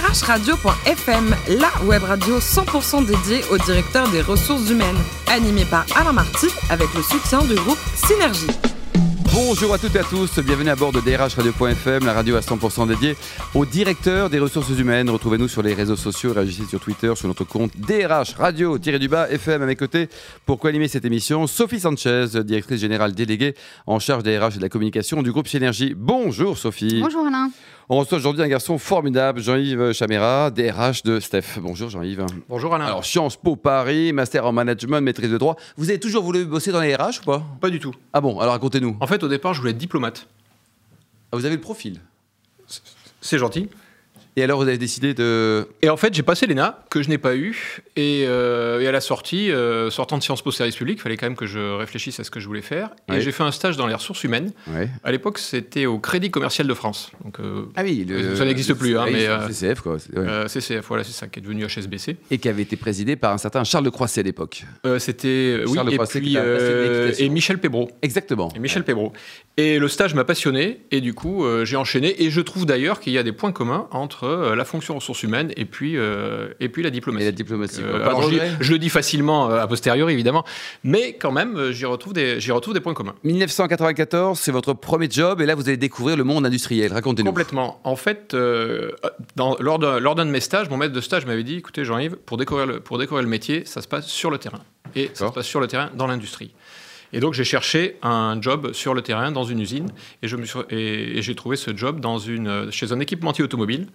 drhradio.fm, la web radio 100% dédiée au directeur des ressources humaines, animée par Alain Marty avec le soutien du groupe Synergie. Bonjour à toutes et à tous, bienvenue à bord de DRH Radio.fm, la radio à 100% dédiée au directeur des ressources humaines. Retrouvez-nous sur les réseaux sociaux, réagissez sur Twitter, sur notre compte DRH Radio-du-bas FM à mes côtés pour co-animer cette émission. Sophie Sanchez, directrice générale déléguée en charge des RH et de la communication du groupe Synergie. Bonjour Sophie. Bonjour Alain. On reçoit aujourd'hui un garçon formidable, Jean-Yves Chaméra, DRH de Steph. Bonjour Jean-Yves. Bonjour Alain. Alors Sciences Po Paris, master en management, maîtrise de droit. Vous avez toujours voulu bosser dans les RH ou pas? Pas du tout. Ah bon, alors racontez-nous. En fait, au départ, je voulais être diplomate. Ah, vous avez le profil. C'est gentil. Et alors vous avez décidé de... Et en fait, j'ai passé l'ENA, que je n'ai pas eu. Et, euh, et à la sortie, euh, sortant de Sciences Po Service Public, il fallait quand même que je réfléchisse à ce que je voulais faire. Ouais. Et j'ai fait un stage dans les ressources humaines. Ouais. À l'époque, c'était au Crédit Commercial de France. Donc, euh, Ah oui, le- Ça n'existe plus, hein, mais, CCF quoi. ouais. CCF, voilà, c'est ça, qui est devenu HSBC. Et qui avait été présidé par un certain Charles de Croisset à l'époque. C'était. oui, Charles et, Croisset puis, et Michel Pébro. Exactement. Et Michel Pébro. Et le stage m'a passionné, et du coup, j'ai enchaîné. Et je trouve d'ailleurs qu'il y a des points communs entre euh, la fonction ressources humaines et puis, euh, et puis la diplomatie. Et la diplomatie. Euh, alors, je le dis facilement a posteriori, évidemment, mais quand même, j'y retrouve, des- j'y retrouve des points communs. 1994, c'est votre premier job et là vous allez découvrir le monde industriel. Racontez-nous. Complètement. En fait, dans- lors d'un lors d'un de mes stages, mon maître de stage m'avait dit écoutez, Jean-Yves, pour découvrir, le, pour découvrir le métier, ça se passe sur le terrain. Et ça se passe sur le terrain dans l'industrie. Et donc, j'ai cherché un job sur le terrain dans une usine et, j'ai trouvé ce job chez un équipementier automobile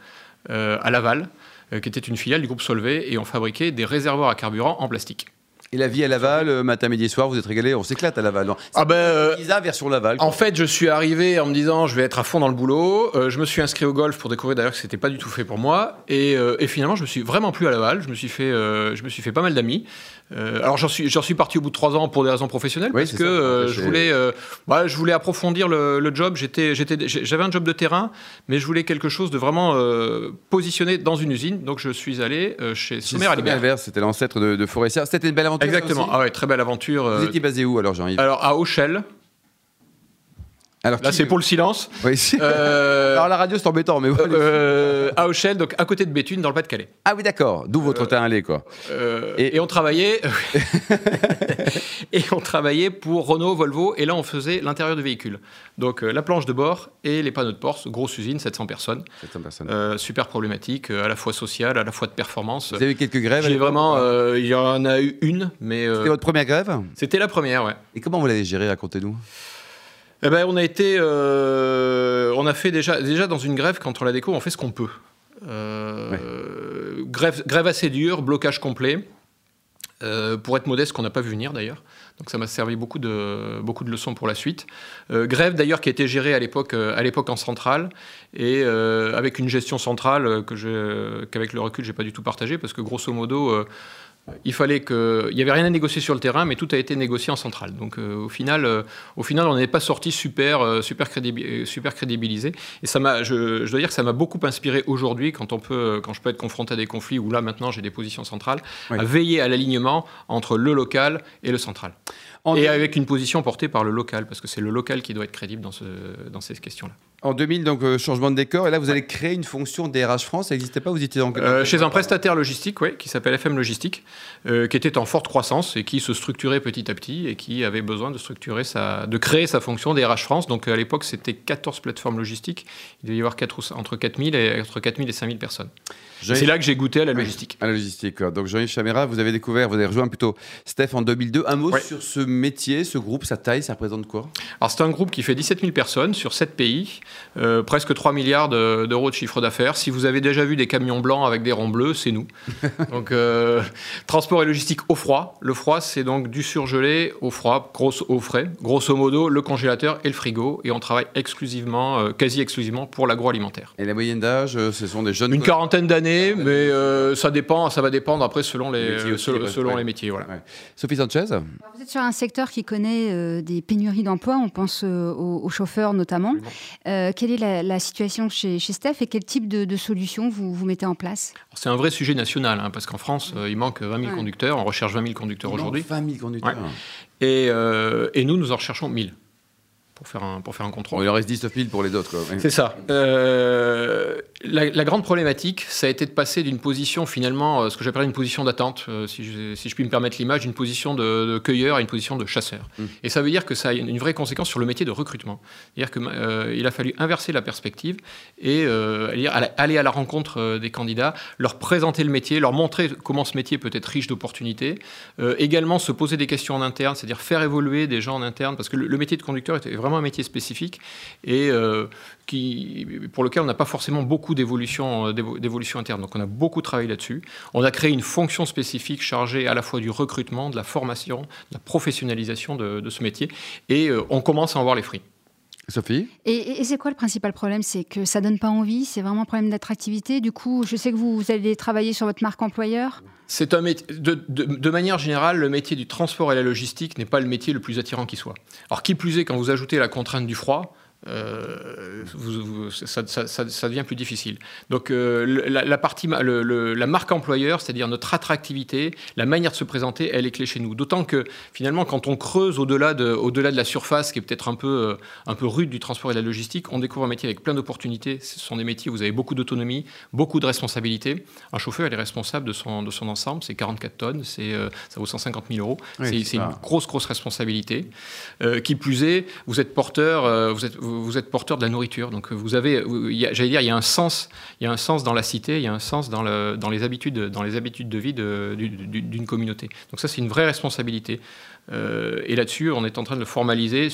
euh, à Laval, euh, qui était une filiale du groupe Solvay et on fabriquait des réservoirs à carburant en plastique. Et la vie à Laval, euh, matin, midi soir, vous êtes régalé, on s'éclate à Laval. Ah ben, euh, version Laval. quoi. En fait, je suis arrivé en me disant je vais être à fond dans le boulot. Euh, je me suis inscrit au golf pour découvrir d'ailleurs que c'était pas du tout fait pour moi. Et, euh, et finalement, je me suis vraiment plu à Laval. Je me suis fait, je me suis fait pas mal d'amis. Alors j'en suis, j'en suis parti au bout de trois ans pour des raisons professionnelles Oui, parce que je voulais, bah, je voulais approfondir le, le job. J'étais, j'étais, j'avais un job de terrain, mais je voulais quelque chose de vraiment positionné dans une usine. Donc je suis allé chez Sommer. Albert, c'était l'ancêtre de, de. C'était une belle aventure. Exactement. aussi Ah ouais, très belle aventure. Vous euh, étiez basé où alors, Jean-Yves? Alors à Auchel. Alors, Là, c'est pour le silence. Oui. Euh, Alors la radio, c'est embêtant, mais voilà. euh, à Auchel, donc à côté de Béthune, dans le Pas-de-Calais. Ah oui, d'accord. D'où votre teint allé, quoi. Euh, Et- et... on travaillait, et on travaillait pour Renault, Volvo, et là on faisait l'intérieur du véhicule. Donc euh, la planche de bord et les panneaux de porte, grosse usine, 700 personnes, 700 personnes. Euh, super problématique, euh, à la fois sociale, à la fois de performance. Vous avez eu quelques grèves J'ai vraiment, euh, il y en a eu une, mais euh, C'était votre première grève? C'était la première, ouais. Et comment vous l'avez gérée? Racontez-nous. Eh ben, on a été, euh, on a fait déjà, déjà dans une grève quand on la déco, on fait ce qu'on peut. Euh, grève, grève assez dure, blocage complet. Euh, pour être modeste, qu'on n'a pas vu venir d'ailleurs. Donc ça m'a servi beaucoup de, beaucoup de leçons pour la suite. Euh, grève d'ailleurs qui a été gérée à l'époque, à l'époque en centrale et euh, avec une gestion centrale que je, qu'avec le recul j'ai pas du tout partagé parce que grosso modo il fallait que, il y avait rien à négocier sur le terrain, mais tout a été négocié en centrale. Donc euh, au final, euh, au final, on n'est pas sorti super, euh, super, crédibi- super crédibilisé. Et ça m'a, je, je dois dire que ça m'a beaucoup inspiré aujourd'hui quand on peut, quand je peux être confronté à des conflits où là maintenant j'ai des positions centrales, Oui. à veiller à l'alignement entre le local et le central. En, Et avec une position portée par le local, parce que c'est le local qui doit être crédible dans, ce, dans ces questions-là. en 2000, donc euh, changement de décor. Et là, vous allez créer une fonction DRH France. Ça n'existait pas Vous étiez dans Euh, chez un prestataire logistique, ouais, qui s'appelle FM Logistique, euh, qui était en forte croissance et qui se structurait petit à petit et qui avait besoin de structurer sa, de créer sa fonction DRH France. Donc à l'époque, c'était 14 plateformes logistiques. Il devait y avoir quatre ou- entre 4000 et entre 4000 et 5000 personnes. C'est là que j'ai goûté à la logistique. À la logistique. Donc Jean-Yves Chaméra, vous avez découvert, vous avez rejoint plutôt Steph en 2002. Un mot Ouais. sur ce métier, ce groupe, sa taille, ça représente quoi? Alors c'est un groupe qui fait 17 000 personnes sur 7 pays, euh, presque 3 milliards de- d'euros de chiffre d'affaires. Si vous avez déjà vu des camions blancs avec des ronds bleus, c'est nous. donc euh, transport et logistique au froid. Le froid, c'est donc du surgelé au froid, grosso, au frais. Grosso modo, le congélateur et le frigo. Et on travaille exclusivement, euh, quasi exclusivement pour l'agroalimentaire. Et la moyenne d'âge, ce sont des jeunes. Une quarantaine d'années, mais euh, ça dépend, ça va dépendre après selon les, Les métiers aussi, selon, ouais. selon Ouais. les métiers. Voilà. Ouais. Sophie Sanchez Alors, Vous êtes sur un secteur qui connaît euh, des pénuries d'emplois, on pense euh, aux, aux chauffeurs notamment. Euh, quelle est la, la situation chez, chez Steph et quel type de, de solutions vous, vous mettez en place? C'est un vrai sujet national, hein, parce qu'en France, euh, il manque 20 000 Ouais. conducteurs, on recherche 20 000 conducteurs aujourd'hui. 20 000 conducteurs. Et, euh, et nous, nous en recherchons 1000. pour faire un, pour faire un contrôle. il en reste 10 000 pour les autres. C'est ça. Euh, la, grande problématique, ça a été de passer d'une position finalement, euh, ce que j'appelle une position d'attente, euh, si, je, si, je, puis me permettre l'image, d'une position de, cueilleur à une position de chasseur. Mmh. Et ça veut dire que ça a une, vraie conséquence sur le métier de recrutement. C'est-à-dire qu'il a fallu inverser la perspective et aller à la rencontre des candidats, leur présenter le métier, leur montrer comment ce métier peut être riche d'opportunités, également se poser des questions en interne, c'est-à-dire faire évoluer des gens en interne, parce que le, le métier de conducteur est vraiment un métier spécifique et euh, qui, pour lequel on n'a pas forcément beaucoup d'évolution, euh, d'évolution interne. Donc on a beaucoup travaillé là-dessus. On a créé une fonction spécifique chargée à la fois du recrutement, de la formation, de la professionnalisation de, ce métier et euh, on commence à en voir les fruits. Sophie? Et, c'est quoi le principal problème? C'est que ça donne pas envie, c'est vraiment un problème d'attractivité? Du coup, je sais que vous, vous, allez travailler sur votre marque employeur? C'est un métier, de, de, manière générale, le métier du transport et la logistique n'est pas le métier le plus attirant qui soit. Alors qui plus est, quand vous ajoutez la contrainte du froid, euh, ça, devient plus difficile. Donc euh, la, partie, la marque employeur, c'est-à-dire notre attractivité, la manière de se présenter, elle est clé chez nous. D'autant que finalement, quand on creuse au-delà de, au-delà de la surface, qui est peut-être un peu, euh, un peu rude du transport et de la logistique, on découvre un métier avec plein d'opportunités. Ce sont des métiers où vous avez beaucoup d'autonomie, beaucoup de responsabilités. Un chauffeur, il est responsable de son, de son ensemble, c'est 44 tonnes, c'est, ça vaut 150 000 euros. c'est, une grosse, grosse responsabilité. qui plus est, vous êtes porteur, vous êtes vous êtes porteur de la nourriture. Donc vous avez, j'allais dire, il y a un sens, il y a un sens dans la cité, il y a un sens dans les habitudes, dans les habitudes de vie d'une communauté. Donc ça, c'est une vraie responsabilité. Euh, et là-dessus, on est en train de le formaliser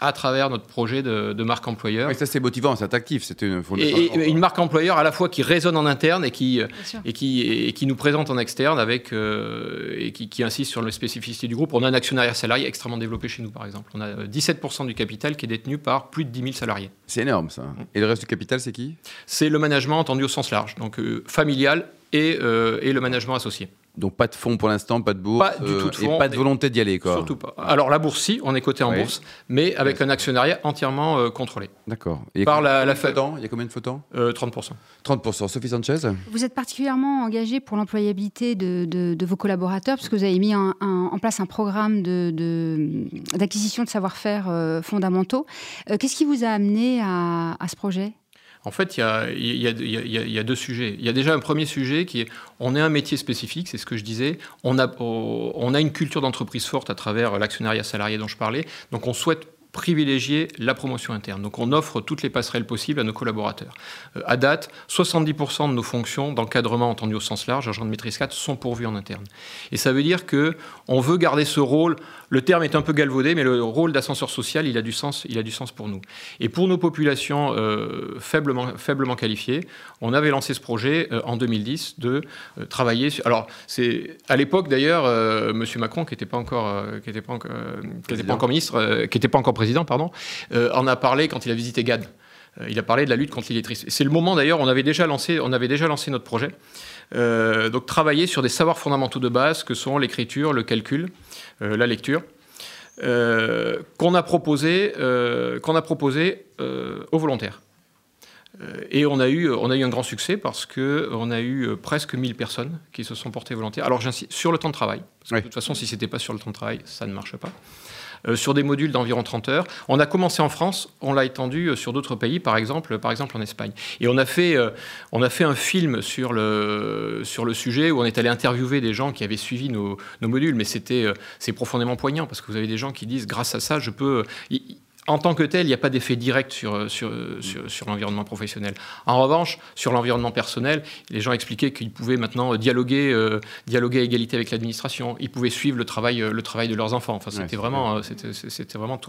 à travers notre projet de, marque employeur. Oui, ça c'est motivant, c'est attractif. C'était une, et, une marque employeur à la fois qui résonne en interne et qui, et qui, et qui nous présente en externe avec, euh, et qui, insiste sur la spécificité du groupe. On a un actionnariat salarié extrêmement développé chez nous, par exemple. On a 17% du capital qui est détenu par plus de 10 000 salariés. C'est énorme, ça. Et le reste du capital, c'est qui? C'est le management entendu au sens large, donc euh, familial et, euh, et le management associé. Donc pas de fonds pour l'instant, pas de bourse, pas du tout de fonds, et pas de volonté d'y aller. Quoi. Surtout pas. Alors la bourse, si, on est coté en bourse, mais avec un actionnariat entièrement euh, contrôlé. D'accord. Par la, la Il y a combien de flottants euh, 30%. 30%. Sophie Sanchez? Vous êtes particulièrement engagé pour l'employabilité de, de, vos collaborateurs, parce que vous avez mis en place un programme d'acquisition de, de savoir-faire euh, fondamentaux. Euh, qu'est-ce qui vous a amené à, à ce projet? En fait, il y, a, deux sujets. Il y a déjà un premier sujet qui est, on est un métier spécifique, c'est ce que je disais. On a, une culture d'entreprise forte à travers l'actionnariat salarié dont je parlais. Donc on souhaite privilégier la promotion interne. Donc on offre toutes les passerelles possibles à nos collaborateurs. Euh, à date, 70% de nos fonctions d'encadrement entendu au sens large, agent de maîtrise 4, sont pourvues en interne. Et ça veut dire que on veut garder ce rôle. Le terme est un peu galvaudé, mais le rôle d'ascenseur social, il a du sens, il a du sens pour nous. Et pour nos populations euh, faiblement, faiblement qualifiées, on avait lancé ce projet euh, en 2010 de travailler. Sur, alors c'est à l'époque d'ailleurs, Monsieur Macron, qui n'était pas encore, qui était pas, qui pas encore ministre, qui n'était pas encore président pardon, euh, en a parlé quand il a visité GAD. Euh, il a parlé de la lutte contre l'illettrisme. C'est le moment d'ailleurs, on avait déjà lancé, on avait déjà lancé notre projet. Euh, donc travailler sur des savoirs fondamentaux de base que sont l'écriture, le calcul, la lecture, qu'on a proposé, qu'on a proposé aux volontaires. Et on a, eu, on a eu un grand succès parce qu'on a eu presque 1000 personnes qui se sont portées volontaires. Alors j'insiste sur le temps de travail, parce que de toute façon, si ce n'était pas sur le temps de travail, ça ne marche pas. Euh, sur des modules d'environ 30 heures. On a commencé en France, on l'a étendu euh, sur d'autres pays, par exemple, par exemple en Espagne. Et on a fait, euh, on a fait un film sur le, sur le sujet où on est allé interviewer des gens qui avaient suivi nos, nos modules, mais c'était, c'est profondément poignant parce que vous avez des gens qui disent grâce à ça, je peux en tant que tel, il n'y a pas d'effet direct sur, sur, sur, l'environnement professionnel. En revanche, sur l'environnement personnel, les gens expliquaient qu'ils pouvaient maintenant dialoguer, euh, dialoguer à égalité avec l'administration, ils pouvaient suivre le travail, euh, le travail de leurs enfants. Enfin, c'était vraiment, euh, c'était, vraiment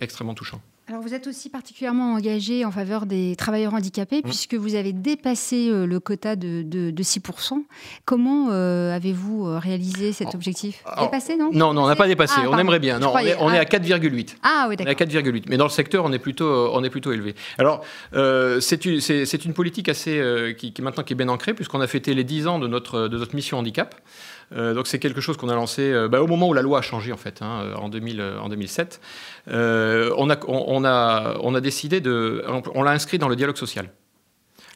extrêmement touchant. Alors vous êtes aussi particulièrement engagé en faveur des travailleurs handicapés, mmh. puisque vous avez dépassé le quota de, de, 6%. Comment avez-vous réalisé cet objectif? Dépassé, non? Non, non, on n'a pas dépassé. Ah, on aimerait bien. Non, on est, on est, à 4,8. Ah oui, d'accord. 4,8. Mais dans le secteur, on est plutôt, on est plutôt élevé. Alors, euh, c'est une, une, politique assez, euh, qui, qui, maintenant qui est bien ancrée, puisqu'on a fêté les 10 ans de notre, de notre mission handicap. Euh, donc c'est quelque chose qu'on a lancé bah, au moment où la loi a changé en fait, hein, en, 2000, en 2007. on, a, on, on a décidé de, on l'a inscrit dans le dialogue social.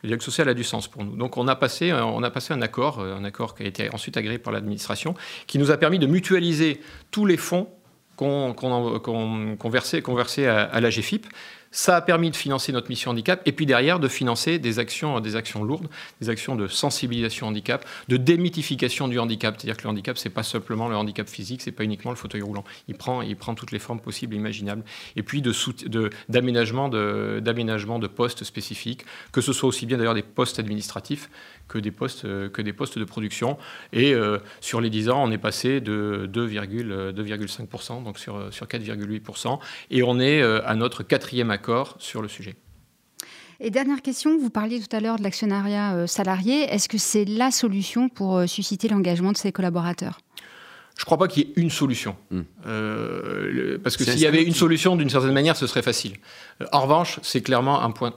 Le dialogue social a du sens pour nous. Donc on a passé, on a passé un accord, un accord qui a été ensuite agréé par l'administration, qui nous a permis de mutualiser tous les fonds qu'on versait, à, la GFIP. Ça a permis de financer notre mission handicap et puis derrière de financer des actions, des actions lourdes, des actions de sensibilisation handicap, de démythification du handicap. C'est-à-dire que le handicap, c'est pas simplement le handicap physique, c'est pas uniquement le fauteuil roulant. Il prend, il prend toutes les formes possibles et imaginables. Et puis d'aménagement de, de, postes spécifiques, que ce soit aussi bien d'ailleurs des postes administratifs que des postes, que des postes de production. Et euh, sur les 10 ans, on est passé de 2,5%, donc sur, sur 4,8%. Et on est euh, à notre quatrième accord sur le sujet. Et dernière question, vous parliez tout à l'heure de l'actionnariat salarié. Est-ce que c'est la solution pour susciter l'engagement de ses collaborateurs? Je ne crois pas qu'il y ait une solution. Hmm. Euh, parce que s'il y avait une solution, d'une certaine manière, ce serait facile. Euh, en revanche, c'est clairement un point,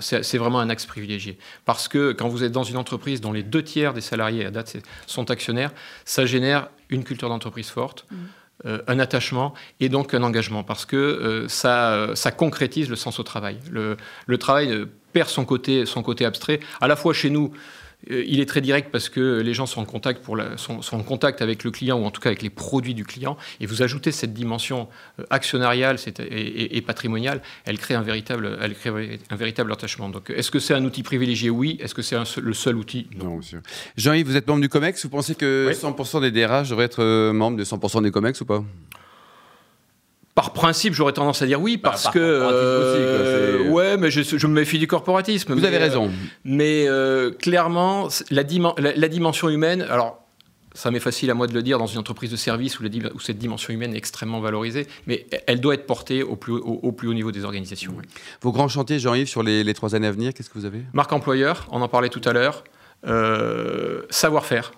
c'est vraiment un axe privilégié. Parce que quand vous êtes dans une entreprise dont les deux tiers des salariés à date sont actionnaires, ça génère une culture d'entreprise forte. Hmm. Euh, un attachement et donc un engagement, parce que ça, ça concrétise le sens au travail. Le, travail perd son côté, son côté abstrait, à la fois chez nous, euh, il est très direct parce que les gens sont en, contact pour sont, en contact avec le client ou en tout cas avec les produits du client. Et vous ajoutez cette dimension euh, actionnariale et, patrimoniale, elle crée un véritable, elle crée un véritable attachement. Donc, est-ce que c'est un outil privilégié? Oui. Est-ce que c'est le seul outil? Non. Jean-Yves, vous êtes membre du COMEX. Vous pensez que 100% des DRH devraient être euh, membres de 100% des COMEX ou pas? Par principe, j'aurais tendance à dire oui, bah, parce que. Euh, ouais, mais je, me méfie du corporatisme. Vous avez raison. mais euh, clairement, la, la, dimension humaine. Alors, ça m'est facile à moi de le dire dans une entreprise de service où, où, cette dimension humaine est extrêmement valorisée, mais elle doit être portée au plus, au, plus haut niveau des organisations. Vos grands chantiers, Jean-Yves, sur les, les, trois années à venir, qu'est-ce que vous avez? Marque employeur, on en parlait tout à l'heure. Euh, savoir-faire.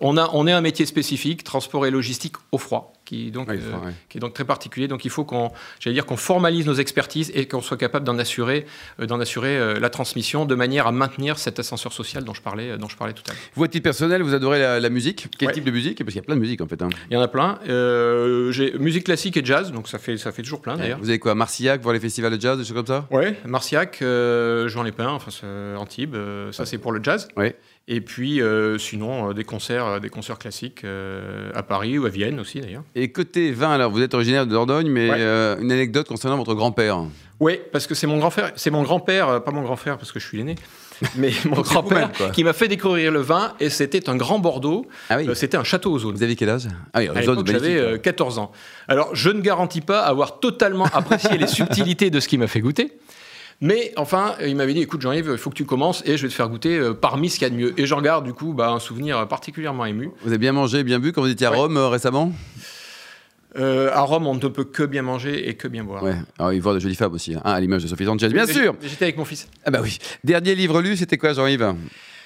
on, a, on est un métier spécifique, transport et logistique au froid qui est donc, euh, qui est donc très particulier. Donc il faut qu'on, j'allais dire, qu'on formalise nos expertises et qu'on soit capable d'en assurer, euh, d'en assurer euh, la transmission de manière à maintenir cet ascenseur social dont je parlais, dont je parlais tout à l'heure. Vous, à titre personnel, vous adorez la, musique? Quel type de musique? Parce qu'il y a plein de musique en fait. Hein. Il y en a plein. j'ai musique classique et jazz, donc ça fait, ça fait toujours plein d'ailleurs. Vous avez quoi Marcillac, voir les festivals de jazz, des choses comme ça? Oui, Marcillac, Jean Lépin, enfin Antibes, ça c'est pour le jazz. Oui. Et puis, sinon, des concerts, des concerts classiques à Paris ou à Vienne aussi d'ailleurs. Et côté vin, alors vous êtes originaire de Dordogne, mais euh, une anecdote concernant votre grand-père. Oui, parce que c'est mon grand-père, c'est mon grand-père, euh, pas mon grand-frère parce que je suis l'aîné, mais mon grand-père qui m'a fait découvrir le vin et c'était un grand Bordeaux. Ah oui. Euh, c'était un château aux zones. Vous avez quel âge? Ah oui, J'avais 14 ans. Alors je ne garantis pas avoir totalement apprécié les subtilités de ce qui m'a fait goûter. Mais enfin, il m'avait dit écoute, Jean-Yves, il faut que tu commences et je vais te faire goûter euh, parmi ce qu'il y a de mieux. Et je regarde du coup bah, un souvenir particulièrement ému. Vous avez bien mangé, bien bu quand vous étiez à Rome euh, récemment? Euh, à Rome, on ne peut que bien manger et que bien boire. Ouais. Alors, il voit de jolies femmes aussi, hein, à l'image de Sophie Sanchez, bien sûr. J'étais avec mon fils. Ah bah oui. Dernier livre lu, c'était quoi, Jean-Yves?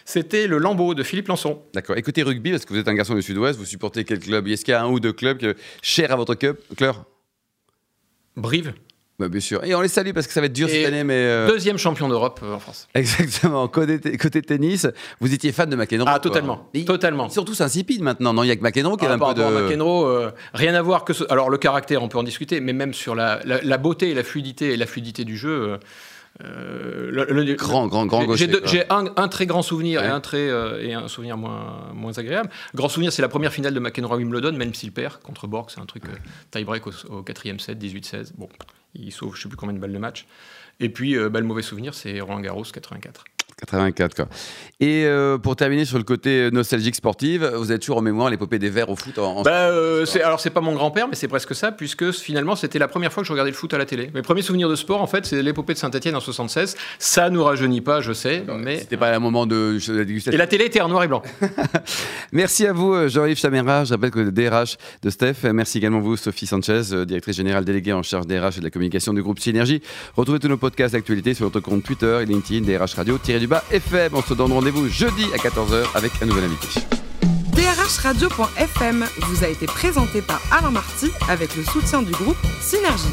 C'était Le Lambeau de Philippe Lançon. D'accord. Écoutez rugby, parce que vous êtes un garçon du Sud-Ouest, vous supportez quel club? Est-ce qu'il y a un ou deux clubs chers à votre cœur? Brive. Bah, bien sûr. Et on les salue parce que ça va être dur cette année. Mais euh, Deuxième champion d'Europe euh, en France. Exactement. Côté, côté, tennis, vous étiez fan de McEnroe. Ah, totalement. totalement. Surtout, c'est insipide maintenant. Non, il n'y a que McEnroe qui a ah, un peu de. McEnroe, euh, rien à voir que ce... Alors, le caractère, on peut en discuter, mais même sur la, la, beauté et la fluidité et la fluidité du jeu. le, grand, grand, grand J'ai un, un, très grand souvenir et, un très, et un souvenir moins, moins agréable. Le grand souvenir, c'est la première finale de McEnroe Wimbledon, même s'il perd contre Borg. C'est un truc tie-break au, au, quatrième set, 18-16. Bon, il sauve je ne sais plus combien de balles de match. Et puis, euh, bah, le mauvais souvenir, c'est Roland Garros 84. 84, quoi. Et euh, pour terminer sur le côté nostalgique sportive, vous êtes toujours en mémoire l'épopée des Verts au foot en, bah, euh, Alors, c'est pas mon grand-père, mais c'est presque ça, puisque finalement, c'était la première fois que je regardais le foot à la télé. Mes premiers souvenirs de sport, en fait, c'est l'épopée de Saint-Etienne en 76. Ça nous rajeunit pas, je sais, mais. C'était pas un moment de, Et la télé était en noir et blanc. Merci à vous, euh, Jean-Yves Chaméra. Je rappelle que le DRH de Steph. Merci également vous, Sophie Sanchez, directrice générale déléguée en charge DRH et de la communication du groupe Synergie. Retrouvez tous nos podcasts d'actualité sur notre compte Twitter et LinkedIn, DRH FM se donne rendez-vous jeudi à 14h avec un nouvel invité. DRHradio.fm vous a été présenté par Alain Marty avec le soutien du groupe Synergie.